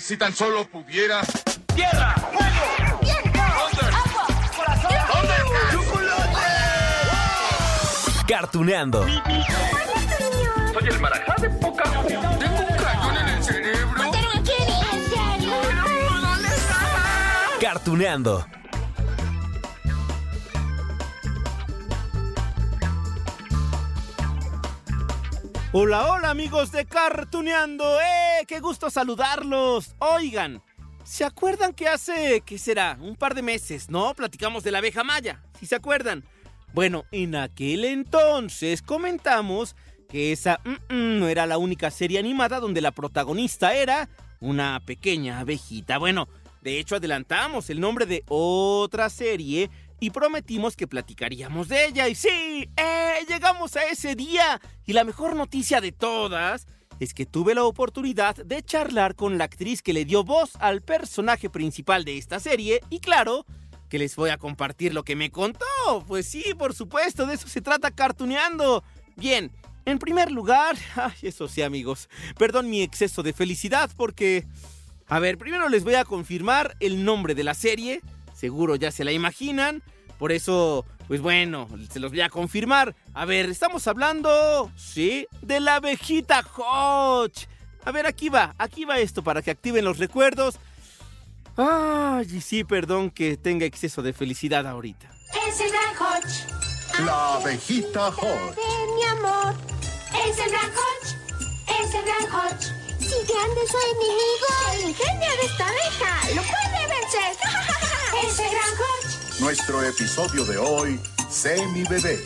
Si tan solo pudiera. ¡Tierra! ¡Fuego! ¡Viento! ¡Agua! ¡Corazón! ¿Dónde ¡Chocolate! Cartuneando. Soy el marajá de poca Tengo un cañón en el cerebro. Cartuneando. Hola, hola amigos de Cartuneando. ¡Eh! ¡Qué gusto saludarlos! Oigan, ¿se acuerdan que hace, qué será, un par de meses, no? Platicamos de la abeja maya, si se acuerdan. Bueno, en aquel entonces comentamos que esa no era la única serie animada donde la protagonista era una pequeña abejita. Bueno, de hecho adelantamos el nombre de otra serie y prometimos que platicaríamos de ella. Y sí, eh, llegamos a ese día. Y la mejor noticia de todas es que tuve la oportunidad de charlar con la actriz que le dio voz al personaje principal de esta serie. Y claro, que les voy a compartir lo que me contó. Pues sí, por supuesto, de eso se trata cartuneando. Bien, en primer lugar, ay, eso sí amigos, perdón mi exceso de felicidad porque... A ver, primero les voy a confirmar el nombre de la serie seguro ya se la imaginan. Por eso, pues bueno, se los voy a confirmar. A ver, estamos hablando, sí, de la abejita Hodge. A ver, aquí va, aquí va esto para que activen los recuerdos. Ay, sí, perdón que tenga exceso de felicidad ahorita. Es el gran Hodge. La abejita Hodge. mi amor. Es el gran Hodge. Es el gran Hodge. Si grande su enemigo, el ingenio de esta abeja lo puede ¡Ese gran Hodge! Nuestro episodio de hoy, Sé mi bebé.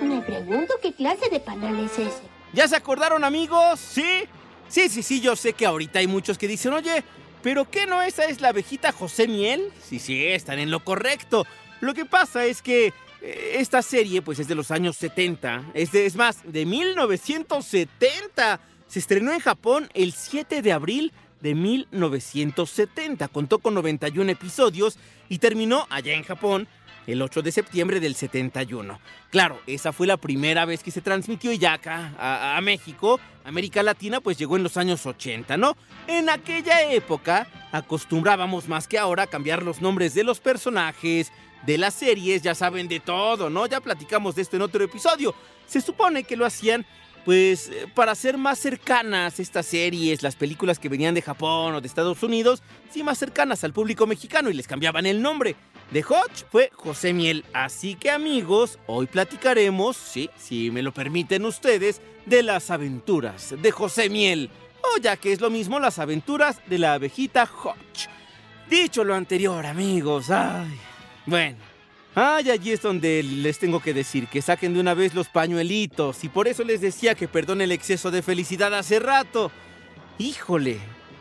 Me pregunto qué clase de panal es ese. ¿Ya se acordaron, amigos? ¿Sí? Sí, sí, sí, yo sé que ahorita hay muchos que dicen, oye, ¿pero qué no esa es la abejita José Miel? Sí, sí, están en lo correcto. Lo que pasa es que eh, esta serie, pues, es de los años 70. Es, de, es más, de 1970. Se estrenó en Japón el 7 de abril de 1970. Contó con 91 episodios y terminó allá en Japón el 8 de septiembre del 71. Claro, esa fue la primera vez que se transmitió y ya acá a, a, México, América Latina, pues llegó en los años 80, ¿no? En aquella época acostumbrábamos más que ahora a cambiar los nombres de los personajes, de las series, ya saben de todo, ¿no? Ya platicamos de esto en otro episodio. Se supone que lo hacían pues para ser más cercanas estas series, las películas que venían de Japón o de Estados Unidos, sí más cercanas al público mexicano y les cambiaban el nombre. De Hodge fue José Miel, así que amigos, hoy platicaremos, sí, si me lo permiten ustedes, de las aventuras de José Miel, o ya que es lo mismo las aventuras de la abejita Hodge. Dicho lo anterior, amigos, ay, bueno, Ay, allí es donde les tengo que decir que saquen de una vez los pañuelitos y por eso les decía que perdone el exceso de felicidad hace rato. Híjole,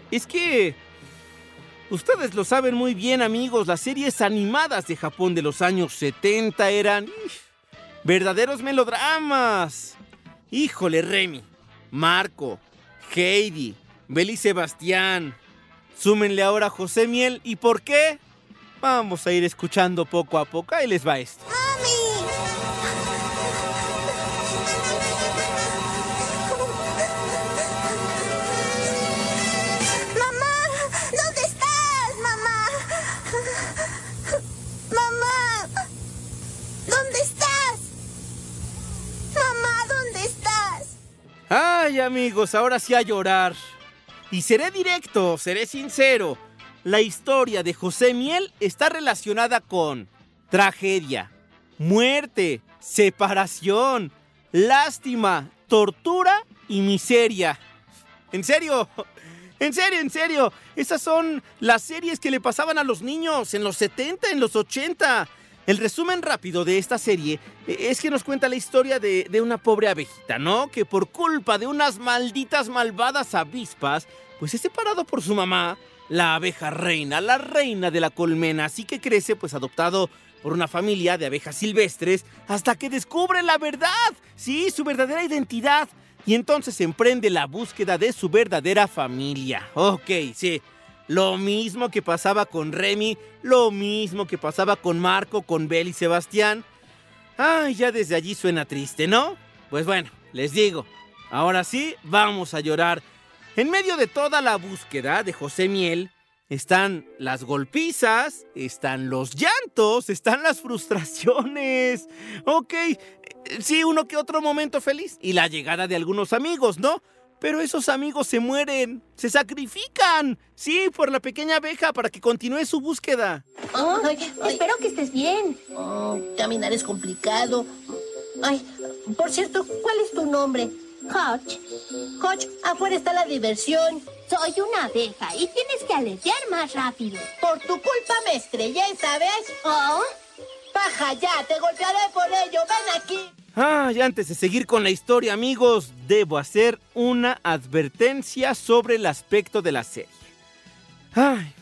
es que... Ustedes lo saben muy bien amigos, las series animadas de Japón de los años 70 eran... verdaderos melodramas. Híjole, Remy, Marco, Heidi, Beli Sebastián. Súmenle ahora José Miel. ¿Y por qué? Vamos a ir escuchando poco a poco. Ahí les va esto. ¡Mami! ¡Mamá! ¿Dónde estás, mamá? ¡Mamá! ¿Dónde estás? Mamá, ¿dónde estás? Ay, amigos, ahora sí a llorar. Y seré directo, seré sincero la historia de José Miel está relacionada con tragedia, muerte, separación, lástima, tortura y miseria. ¿En serio? En serio, en serio. Esas son las series que le pasaban a los niños en los 70, en los 80. El resumen rápido de esta serie es que nos cuenta la historia de, una pobre abejita, ¿no? Que por culpa de unas malditas malvadas avispas, pues es separado por su mamá la abeja reina, la reina de la colmena, así que crece pues adoptado por una familia de abejas silvestres hasta que descubre la verdad, sí, su verdadera identidad. Y entonces emprende la búsqueda de su verdadera familia. Ok, sí. Lo mismo que pasaba con Remy, lo mismo que pasaba con Marco, con Bel y Sebastián. Ay, ya desde allí suena triste, ¿no? Pues bueno, les digo, ahora sí, vamos a llorar. En medio de toda la búsqueda de José Miel, están las golpizas, están los llantos, están las frustraciones. Ok, sí, uno que otro momento feliz y la llegada de algunos amigos, ¿no? Pero esos amigos se mueren, se sacrifican, sí, por la pequeña abeja para que continúe su búsqueda. Ay, espero que estés bien. Oh, caminar es complicado. Ay, por cierto, ¿cuál es tu nombre? Hutch, Coach, afuera está la diversión. soy una abeja y tienes que aletear más rápido. Por tu culpa me estrellé, ¿sabes? ¿Oh? Baja ya, te golpearé por ello. Ven aquí. Ay, antes de seguir con la historia, amigos, debo hacer una advertencia sobre el aspecto de la serie. Ay,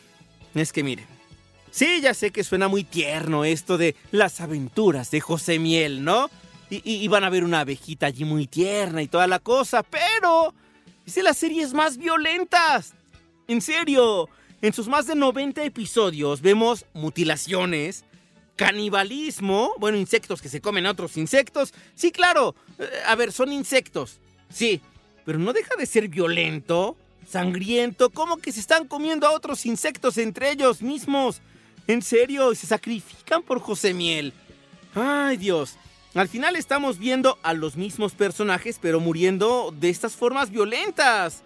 es que miren. Sí, ya sé que suena muy tierno esto de las aventuras de José Miel, ¿no? Y, van a ver una abejita allí muy tierna y toda la cosa, pero es de las series más violentas. En serio, en sus más de 90 episodios vemos mutilaciones, canibalismo, bueno, insectos que se comen a otros insectos. Sí, claro, eh, a ver, son insectos, sí, pero no deja de ser violento, sangriento, como que se están comiendo a otros insectos entre ellos mismos. En serio, se sacrifican por José Miel. Ay, Dios. Al final estamos viendo a los mismos personajes, pero muriendo de estas formas violentas.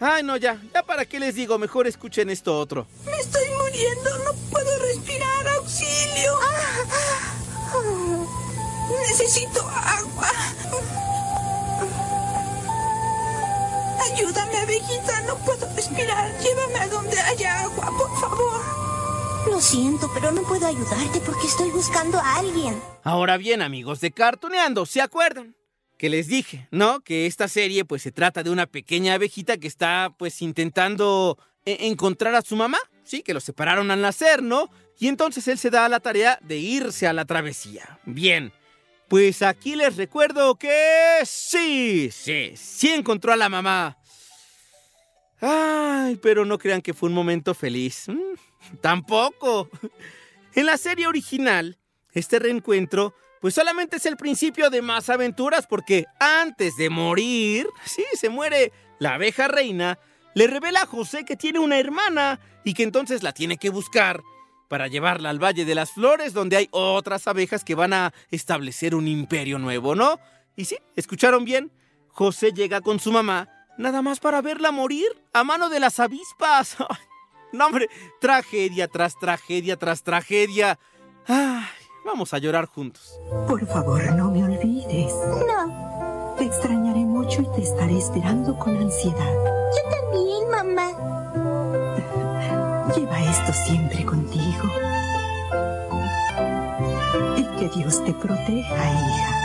Ay, no, ya, ya para qué les digo, mejor escuchen esto otro. Me estoy muriendo, no puedo respirar. ¡Auxilio! Necesito agua. Ayúdame, abejita, no puedo respirar. Llévame a donde haya agua, por favor. Lo siento, pero no puedo ayudarte porque estoy buscando a alguien. Ahora bien, amigos de Cartuneando, ¿se acuerdan? Que les dije, ¿no? Que esta serie pues se trata de una pequeña abejita que está pues intentando e- encontrar a su mamá, sí, que lo separaron al nacer, ¿no? Y entonces él se da a la tarea de irse a la travesía. Bien, pues aquí les recuerdo que sí, sí, sí encontró a la mamá. Ay, pero no crean que fue un momento feliz. Tampoco. En la serie original, este reencuentro, pues solamente es el principio de más aventuras, porque antes de morir, sí, se muere la abeja reina, le revela a José que tiene una hermana y que entonces la tiene que buscar para llevarla al Valle de las Flores, donde hay otras abejas que van a establecer un imperio nuevo, ¿no? Y sí, ¿escucharon bien? José llega con su mamá, nada más para verla morir a mano de las avispas. No, hombre, tragedia tras tragedia tras tragedia. Ay, vamos a llorar juntos. Por favor, no me olvides. No, Te extrañaré mucho y te estaré esperando con ansiedad. yo también, mamá. Lleva esto siempre contigo. Y que Dios te proteja, hija.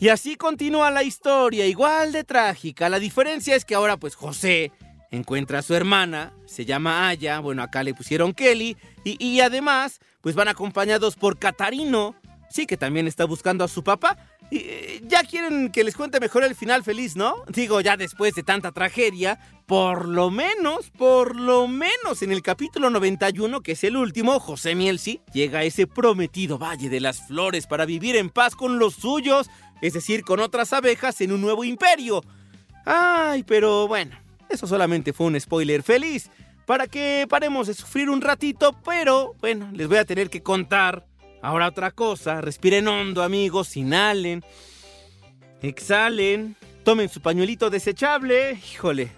Y así continúa la historia, igual de trágica. La diferencia es que ahora pues José encuentra a su hermana, se llama Aya, bueno acá le pusieron Kelly, y, y además pues van acompañados por Catarino, sí que también está buscando a su papá. Y, eh, ya quieren que les cuente mejor el final feliz, ¿no? Digo, ya después de tanta tragedia, por lo menos, por lo menos en el capítulo 91, que es el último, José Miel sí llega a ese prometido Valle de las Flores para vivir en paz con los suyos, es decir, con otras abejas en un nuevo imperio. Ay, pero bueno, eso solamente fue un spoiler feliz, para que paremos de sufrir un ratito, pero bueno, les voy a tener que contar. Ahora otra cosa, respiren hondo amigos, inhalen, exhalen, tomen su pañuelito desechable, híjole.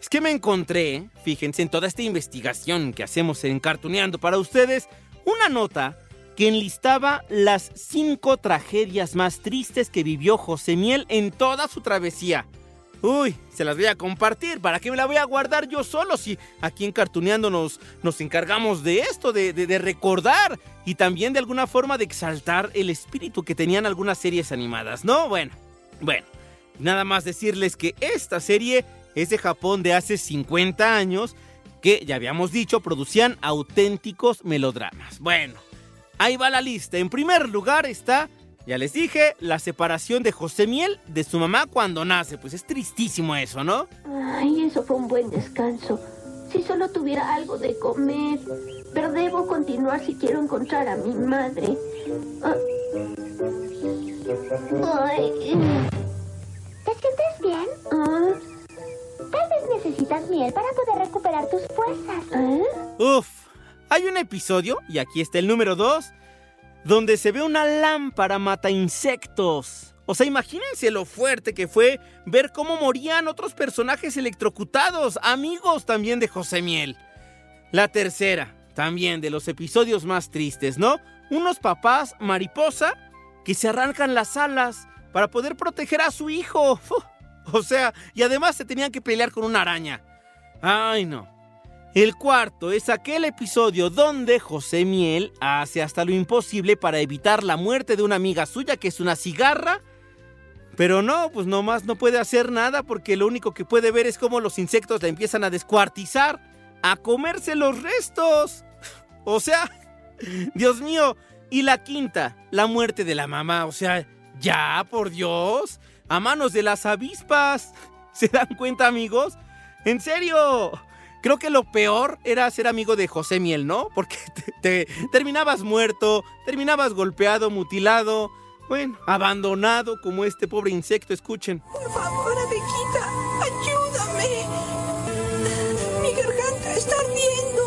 Es que me encontré, fíjense, en toda esta investigación que hacemos en Cartuneando para ustedes, una nota que enlistaba las cinco tragedias más tristes que vivió José Miel en toda su travesía. Uy, se las voy a compartir. ¿Para qué me la voy a guardar yo solo si aquí en Cartuneando nos, encargamos de esto, de, de- de recordar y también de alguna forma de exaltar el espíritu que tenían algunas series animadas, ¿no? Bueno, bueno. Nada más decirles que esta serie es de Japón de hace 50 años que, ya habíamos dicho, producían auténticos melodramas. Bueno, ahí va la lista. En primer lugar está, ya les dije, la separación de José Miel de su mamá cuando nace. Pues es tristísimo eso, ¿no? Ay, eso fue un buen descanso. Si solo tuviera algo de comer. Pero debo continuar si quiero encontrar a mi madre. Ah. Ay. ¿Te sientes bien? Ah. Tal vez necesitas miel para poder recuperar tus fuerzas. ¿Eh? Uf, hay un episodio, y aquí está el número 2, donde se ve una lámpara mata insectos. O sea, imagínense lo fuerte que fue ver cómo morían otros personajes electrocutados, amigos también de José Miel. La tercera, también de los episodios más tristes, ¿no? Unos papás mariposa que se arrancan las alas para poder proteger a su hijo. O sea, y además se tenían que pelear con una araña. Ay, no. El cuarto es aquel episodio donde José Miel hace hasta lo imposible para evitar la muerte de una amiga suya que es una cigarra. Pero no, pues nomás no puede hacer nada porque lo único que puede ver es cómo los insectos la empiezan a descuartizar, a comerse los restos. O sea, Dios mío. Y la quinta, la muerte de la mamá. O sea, ya, por Dios, a manos de las avispas. ¿Se dan cuenta, amigos? En serio. Creo que lo peor era ser amigo de José Miel, ¿no? Porque te, te terminabas muerto, terminabas golpeado, mutilado, bueno, abandonado como este pobre insecto, escuchen. Por favor, abejita, ayúdame. Mi garganta está ardiendo.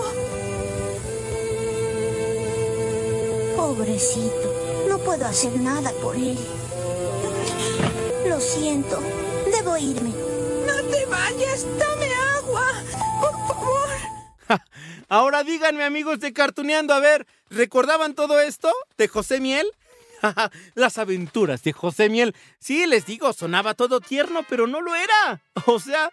Pobrecito, no puedo hacer nada por él. Lo siento, debo irme. No te vayas, dame Ahora díganme, amigos de Cartuneando, a ver, ¿recordaban todo esto de José Miel? Las aventuras de José Miel. Sí, les digo, sonaba todo tierno, pero no lo era. O sea,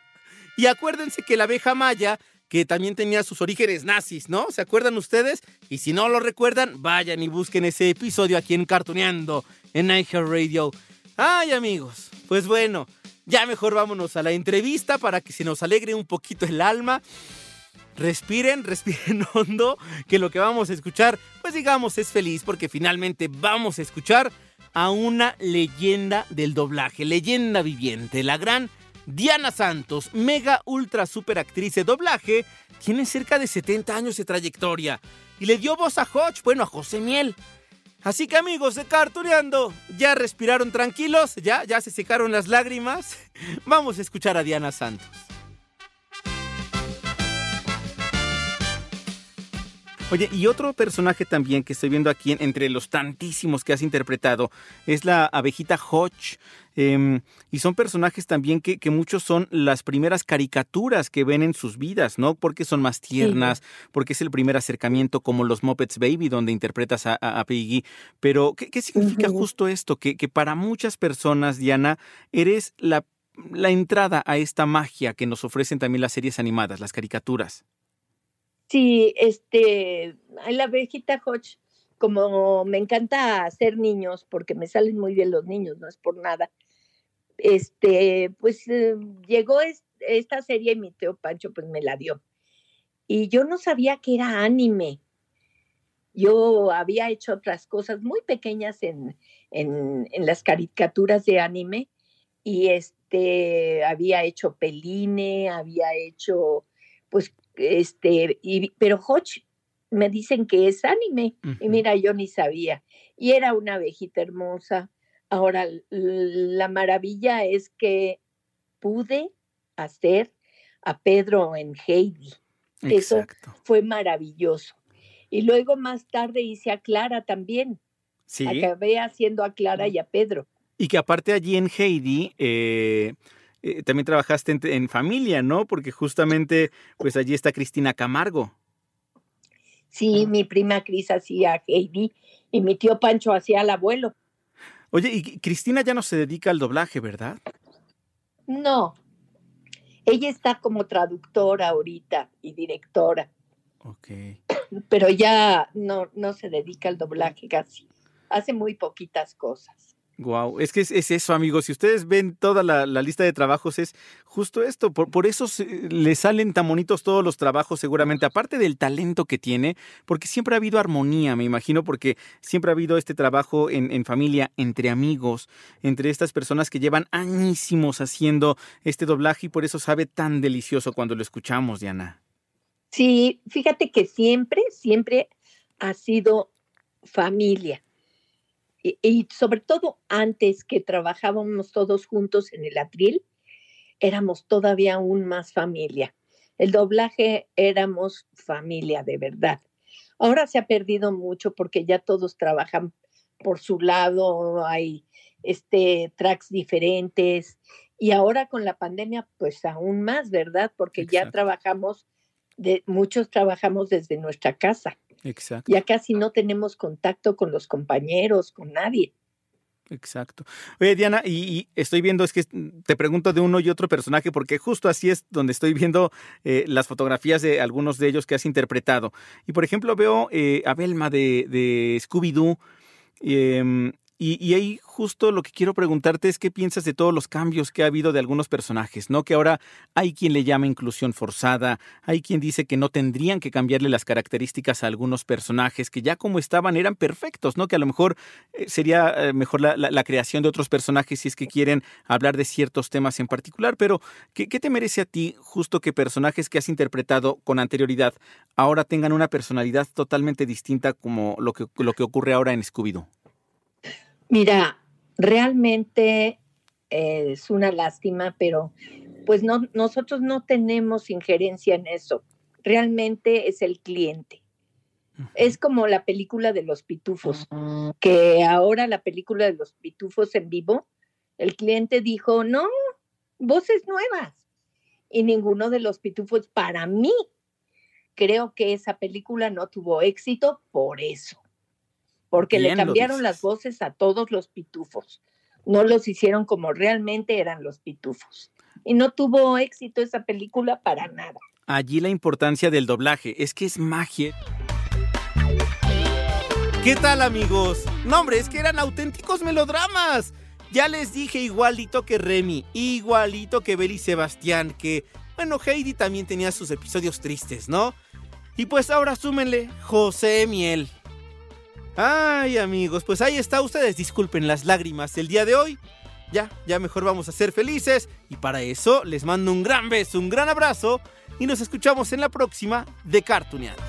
y acuérdense que la abeja maya, que también tenía sus orígenes nazis, ¿no? ¿Se acuerdan ustedes? Y si no lo recuerdan, vayan y busquen ese episodio aquí en Cartuneando, en iHeart Radio. Ay, amigos, pues bueno, ya mejor vámonos a la entrevista para que se nos alegre un poquito el alma. Respiren, respiren hondo, que lo que vamos a escuchar, pues digamos, es feliz porque finalmente vamos a escuchar a una leyenda del doblaje, leyenda viviente, la gran Diana Santos, mega ultra super actriz de doblaje, tiene cerca de 70 años de trayectoria y le dio voz a Hodge, bueno, a José Miel. Así que amigos de Cartuneando, ya respiraron tranquilos, ya, ya se secaron las lágrimas. Vamos a escuchar a Diana Santos. Oye, y otro personaje también que estoy viendo aquí entre los tantísimos que has interpretado es la abejita Hodge. Eh, y son personajes también que, que, muchos son las primeras caricaturas que ven en sus vidas, ¿no? Porque son más tiernas, sí. porque es el primer acercamiento como los Muppets Baby, donde interpretas a, a, a Piggy. Pero, ¿qué, qué significa uh -huh. justo esto? Que, que para muchas personas, Diana, eres la, la entrada a esta magia que nos ofrecen también las series animadas, las caricaturas. Sí, este, la abejita Hodge, como me encanta hacer niños, porque me salen muy bien los niños, no es por nada, este, pues eh, llegó es, esta serie y mi tío Pancho pues me la dio. Y yo no sabía que era anime. Yo había hecho otras cosas muy pequeñas en, en, en las caricaturas de anime y este, había hecho Peline, había hecho pues este, y, pero Hodge me dicen que es anime, uh -huh. y mira, yo ni sabía. Y era una abejita hermosa. Ahora, la maravilla es que pude hacer a Pedro en Heidi. Exacto. Eso fue maravilloso. Y luego más tarde hice a Clara también. Sí. Acabé haciendo a Clara y a Pedro. Y que aparte allí en Heidi, eh, eh, también trabajaste en, en, familia, ¿no? Porque justamente, pues allí está Cristina Camargo. Sí, mi prima Cris hacía Heidi y mi tío Pancho hacía al abuelo. Oye, y Cristina ya no se dedica al doblaje, ¿verdad? No. Ella está como traductora ahorita y directora. Ok. Pero ya no, no se dedica al doblaje casi. Hace muy poquitas cosas. Wow, es que es, es, eso, amigos. Si ustedes ven toda la, lista de trabajos, es justo esto. Por, eso le salen tan bonitos todos los trabajos, seguramente, aparte del talento que tiene, porque siempre ha habido armonía, me imagino, porque siempre ha habido este trabajo en, en familia, entre amigos, entre estas personas que llevan añísimos haciendo este doblaje y por eso sabe tan delicioso cuando lo escuchamos, Diana. Sí, fíjate que siempre, siempre ha sido familia y, y, sobre todo antes que trabajábamos todos juntos en el atril, éramos todavía aún más familia. El doblaje éramos familia de verdad. Ahora se ha perdido mucho porque ya todos trabajan por su lado, hay este, tracks diferentes y ahora con la pandemia pues aún más, ¿verdad? Porque Exacto. ya trabajamos, de, muchos trabajamos desde nuestra casa. Exacto. Ya casi no tenemos contacto con los compañeros, con nadie. Exacto. Oye, Diana, y, y, estoy viendo, es que te pregunto de uno y otro personaje, porque justo así es donde estoy viendo eh, las fotografías de algunos de ellos que has interpretado. Y por ejemplo, veo eh, a Belma de, de Scooby-Doo. Eh, y, y, ahí justo lo que quiero preguntarte es qué piensas de todos los cambios que ha habido de algunos personajes, ¿no? Que ahora hay quien le llama inclusión forzada, hay quien dice que no tendrían que cambiarle las características a algunos personajes que ya como estaban eran perfectos, ¿no? Que a lo mejor eh, sería eh, mejor la, creación de otros personajes si es que quieren hablar de ciertos temas en particular, pero ¿qué, ¿qué te merece a ti justo que personajes que has interpretado con anterioridad ahora tengan una personalidad totalmente distinta como lo que, lo que ocurre ahora en Scooby-Doo? Mira, realmente eh, es una lástima, pero pues no, nosotros no tenemos injerencia en eso. Realmente es el cliente. Es como la película de los pitufos, que ahora la película de los pitufos en vivo, el cliente dijo, no, voces nuevas. Y ninguno de los pitufos, para mí, creo que esa película no tuvo éxito por eso porque Bien le cambiaron las voces a todos los pitufos. No los hicieron como realmente eran los pitufos. Y no tuvo éxito esa película para nada. Allí la importancia del doblaje, es que es magia. ¿Qué tal amigos? No hombre, es que eran auténticos melodramas. Ya les dije igualito que Remy, igualito que Beli Sebastián, que, bueno, Heidi también tenía sus episodios tristes, ¿no? Y pues ahora súmenle José Miel. Ay, amigos, pues ahí está. Ustedes disculpen las lágrimas del día de hoy. Ya, ya mejor vamos a ser felices. Y para eso les mando un gran beso, un gran abrazo. Y nos escuchamos en la próxima de Cartooneando.